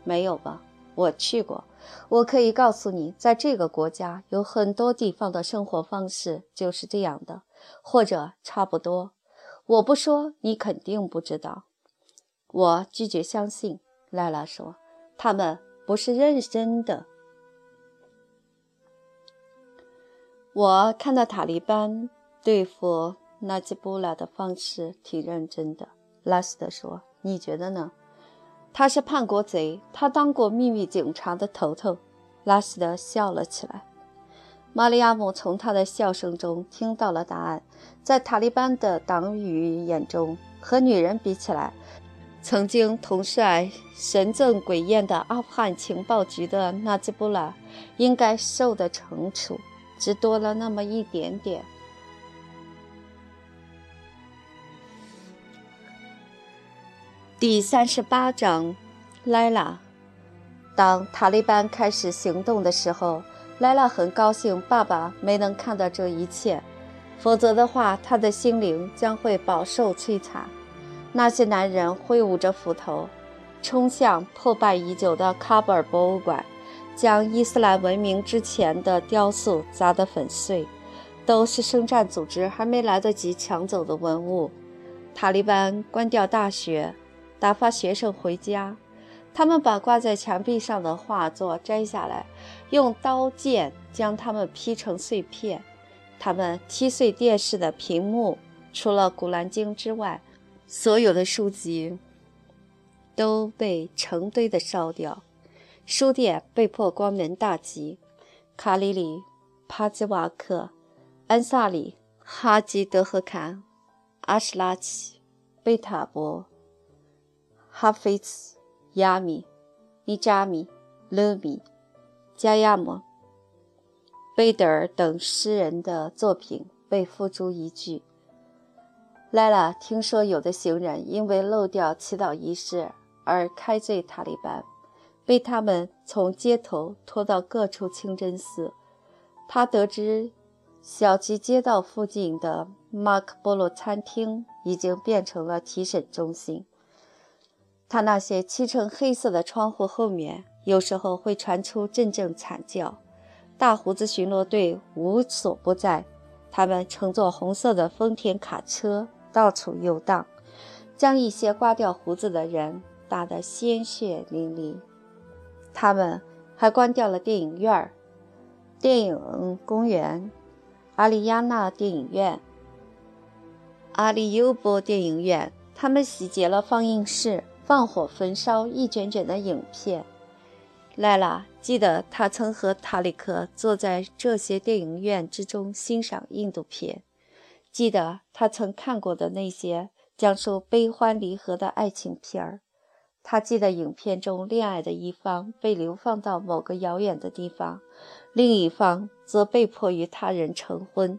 没有吧？我去过。我可以告诉你，在这个国家有很多地方的生活方式就是这样的，或者差不多。我不说，你肯定不知道。我拒绝相信。莱拉说：“他们不是认真的。”我看到塔利班对付纳吉布拉的方式挺认真的。拉斯特说：“你觉得呢？”他是叛国贼，他当过秘密警察的头头。拉斯德笑了起来。玛利亚姆从他的笑声中听到了答案。在塔利班的党羽眼中，和女人比起来，曾经统帅神憎鬼厌的阿富汗情报局的纳吉布拉应该受的惩处只多了那么一点点。第三十八章，莱拉。当塔利班开始行动的时候，莱拉很高兴爸爸没能看到这一切，否则的话，他的心灵将会饱受摧残。那些男人挥舞着斧头，冲向破败已久的喀布尔博物馆，将伊斯兰文明之前的雕塑砸得粉碎，都是圣战组织还没来得及抢走的文物。塔利班关掉大学。打发学生回家，他们把挂在墙壁上的画作摘下来，用刀剑将它们劈成碎片。他们踢碎电视的屏幕，除了《古兰经》之外，所有的书籍都被成堆的烧掉。书店被迫关门大吉。卡里里、帕兹瓦克、安萨里、哈吉德赫坎、阿什拉奇、贝塔伯、哈菲茨、亚米、尼扎米、勒米、加亚姆、贝德尔等诗人的作品被付诸一炬。莱拉听说有的行人因为漏掉祈祷仪式而开罪塔利班，被他们从街头拖到各处清真寺。他得知小吉街道附近的马克波罗餐厅已经变成了提审中心。他那些漆成黑色的窗户后面，有时候会传出阵阵惨叫。大胡子巡逻队无所不在，他们乘坐红色的丰田卡车。到处游荡，将一些刮掉胡子的人打得鲜血淋漓。他们还关掉了电影院、电影公园、阿里亚纳电影院、阿里尤波电影院。他们洗劫了放映室，放火焚烧一卷卷的影片。莱拉记得，他曾和塔里克坐在这些电影院之中欣赏印度片。记得他曾看过的那些讲述悲欢离合的爱情片儿，他记得影片中恋爱的一方被流放到某个遥远的地方，另一方则被迫与他人成婚。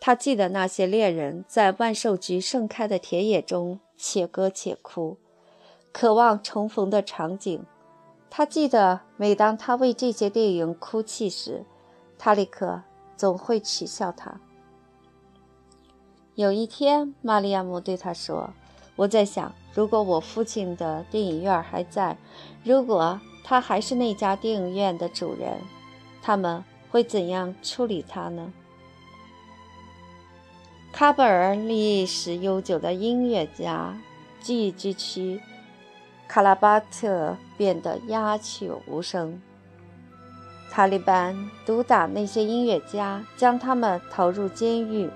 他记得那些恋人在万寿菊盛开的田野中且歌且哭，渴望重逢的场景。他记得每当他为这些电影哭泣时，塔里克总会取笑他。有一天，玛利亚姆对他说：“我在想，如果我父亲的电影院还在，如果他还是那家电影院的主人，他们会怎样处理他呢？”喀布尔历史悠久的音乐家聚居区卡拉巴特变得鸦雀无声。塔利班毒打那些音乐家，将他们投入监狱。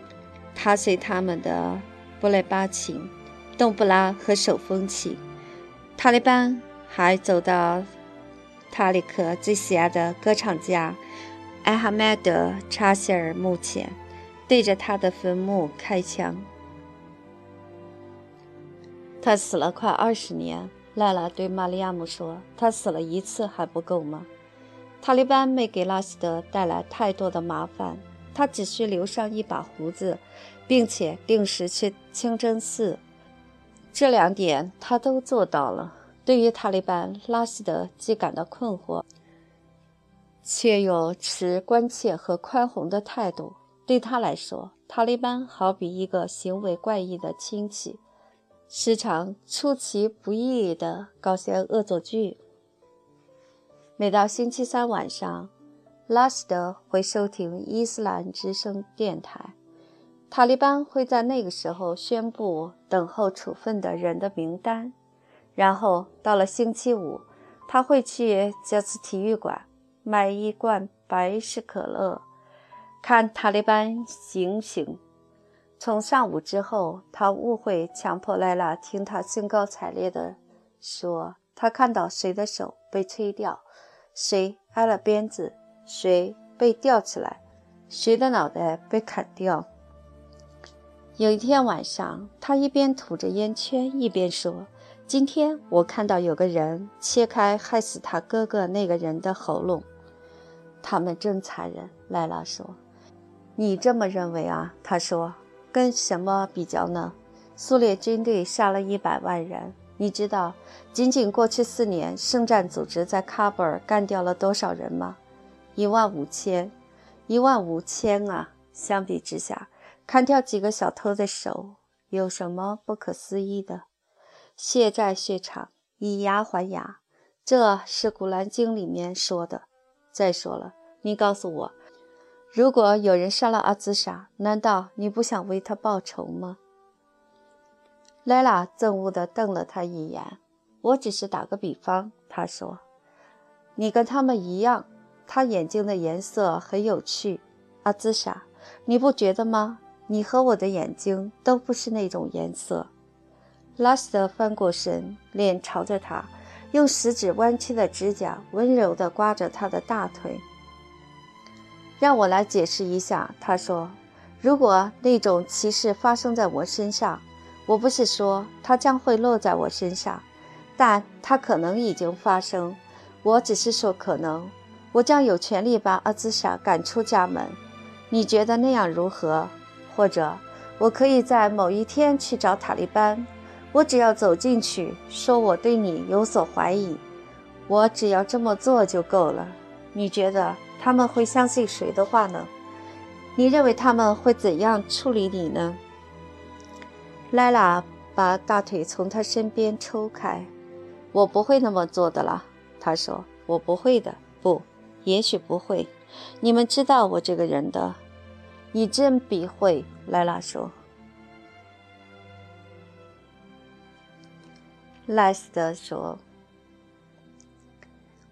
踏碎他们的布雷巴琴、邓布拉和手风琴。塔利班还走到塔里克最喜爱的歌唱家艾哈迈德·查希尔墓前，对着他的坟墓开枪。他死了快二十年。赖拉对玛利亚姆说：“他死了一次还不够吗？”塔利班没给拉希德带来太多的麻烦。他只需留上一把胡子，并且定时去清真寺，这两点他都做到了。对于塔利班，拉希德既感到困惑，却又持关切和宽宏的态度。对他来说，塔利班好比一个行为怪异的亲戚，时常出其不意地搞些恶作剧。每到星期三晚上，拉希德会收听伊斯兰之声电台，塔利班会在那个时候宣布等候处分的人的名单。然后到了星期五，他会去加斯体育馆买一罐百事可乐，看塔利班行刑。从上午之后，他误会强迫莱拉听他兴高采烈地说，他看到谁的手被吹掉，谁挨了鞭子。谁被吊起来，谁的脑袋被砍掉。有一天晚上，他一边吐着烟圈，一边说：“今天我看到有个人切开害死他哥哥那个人的喉咙，他们真残忍。”莱拉说：“你这么认为啊？”他说：“跟什么比较呢？苏联军队杀了一百万人，你知道，仅仅过去四年，圣战组织在喀布尔干掉了多少人吗？”一万五千，一万五千啊！相比之下，砍掉几个小偷的手，有什么不可思议的？血债血偿，以牙还牙，这是《古兰经》里面说的。再说了，你告诉我，如果有人杀了阿兹莎，难道你不想为他报仇吗？莱拉憎恶地瞪了他一眼。我只是打个比方，他说：“你跟他们一样。”他眼睛的颜色很有趣，阿兹莎，你不觉得吗？你和我的眼睛都不是那种颜色。拉斯特翻过身，脸朝着他，用食指弯曲的指甲温柔地刮着他的大腿。让我来解释一下，他说：“如果那种歧视发生在我身上，我不是说它将会落在我身上，但它可能已经发生。我只是说可能，我将有权利把阿兹莎赶出家门。你觉得那样如何？或者，我可以在某一天去找塔利班，我只要走进去，说我对你有所怀疑，我只要这么做就够了。你觉得他们会相信谁的话呢？你认为他们会怎样处理你呢？莱拉把大腿从他身边抽开。我不会那么做的啦，他说。我不会的，不，也许不会。你们知道我这个人的。你真比会，莱拉说。莱斯特说：“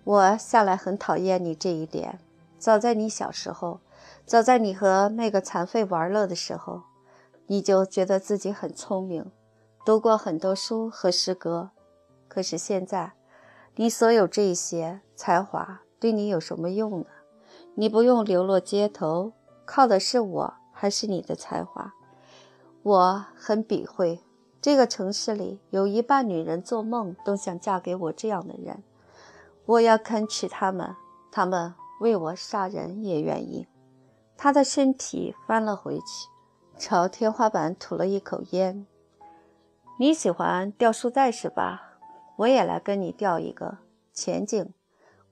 我向来很讨厌你这一点。早在你小时候。”早在你和那个残废玩乐的时候，你就觉得自己很聪明，读过很多书和诗歌。可是现在，你所有这些才华对你有什么用呢？你不用流落街头，靠的是我还是你的才华？我很避讳。这个城市里有一半女人做梦都想嫁给我这样的人。我要肯娶她们，她们为我杀人也愿意。他的身体翻了回去，朝天花板吐了一口烟。你喜欢吊树袋是吧？我也来跟你吊一个前景。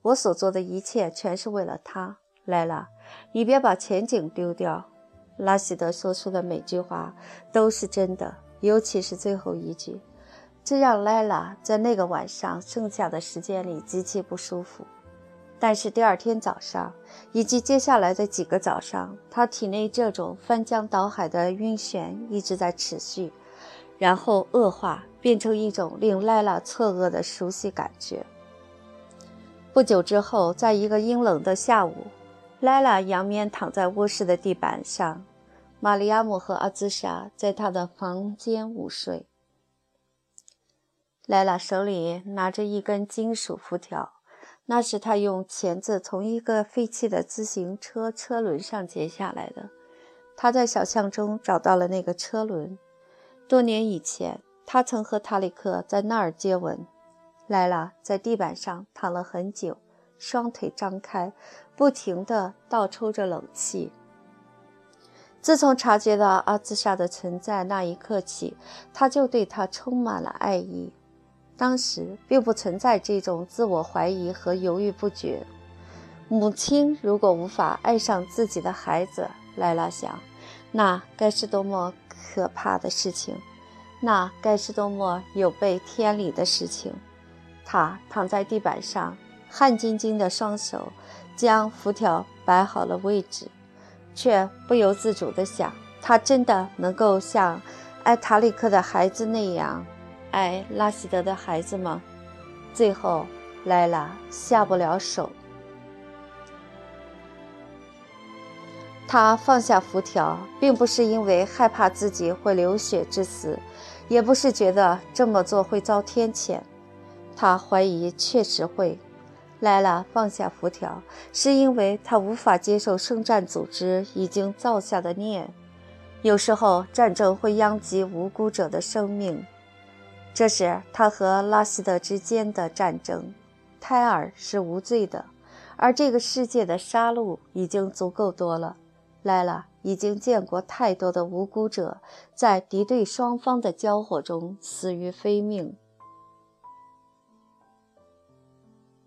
我所做的一切全是为了他。莱拉，你别把前景丢掉。拉希德说出的每句话都是真的，尤其是最后一句，这让莱拉在那个晚上剩下的时间里极其不舒服。但是第二天早上，以及接下来的几个早上，他体内这种翻江倒海的晕眩一直在持续，然后恶化，变成一种令莱拉错愕的熟悉感觉。不久之后，在一个阴冷的下午，莱拉仰面躺在卧室的地板上，玛利亚姆和阿兹莎在她的房间午睡。莱拉手里拿着一根金属辐条。那是他用钳子从一个废弃的自行车车轮上截下来的。他在小巷中找到了那个车轮。多年以前，他曾和塔里克在那儿接吻。莱拉在地板上躺了很久，双腿张开，不停地倒抽着冷气。自从察觉到阿兹莎的存在那一刻起，他就对她充满了爱意。当时并不存在这种自我怀疑和犹豫不决。母亲如果无法爱上自己的孩子，莱拉想，那该是多么可怕的事情，那该是多么有悖天理的事情。她躺在地板上，汗津津的双手将辐条摆好了位置，却不由自主地想：她真的能够像爱塔里克的孩子那样？爱拉希德的孩子吗？最后，莱拉下不了手。他放下辐条，并不是因为害怕自己会流血致死，也不是觉得这么做会遭天谴。他怀疑确实会。莱拉放下辐条，是因为他无法接受圣战组织已经造下的孽。有时候，战争会殃及无辜者的生命。这是他和拉希德之间的战争。胎儿是无罪的，而这个世界的杀戮已经足够多了。莱拉已经见过太多的无辜者在敌对双方的交火中死于非命。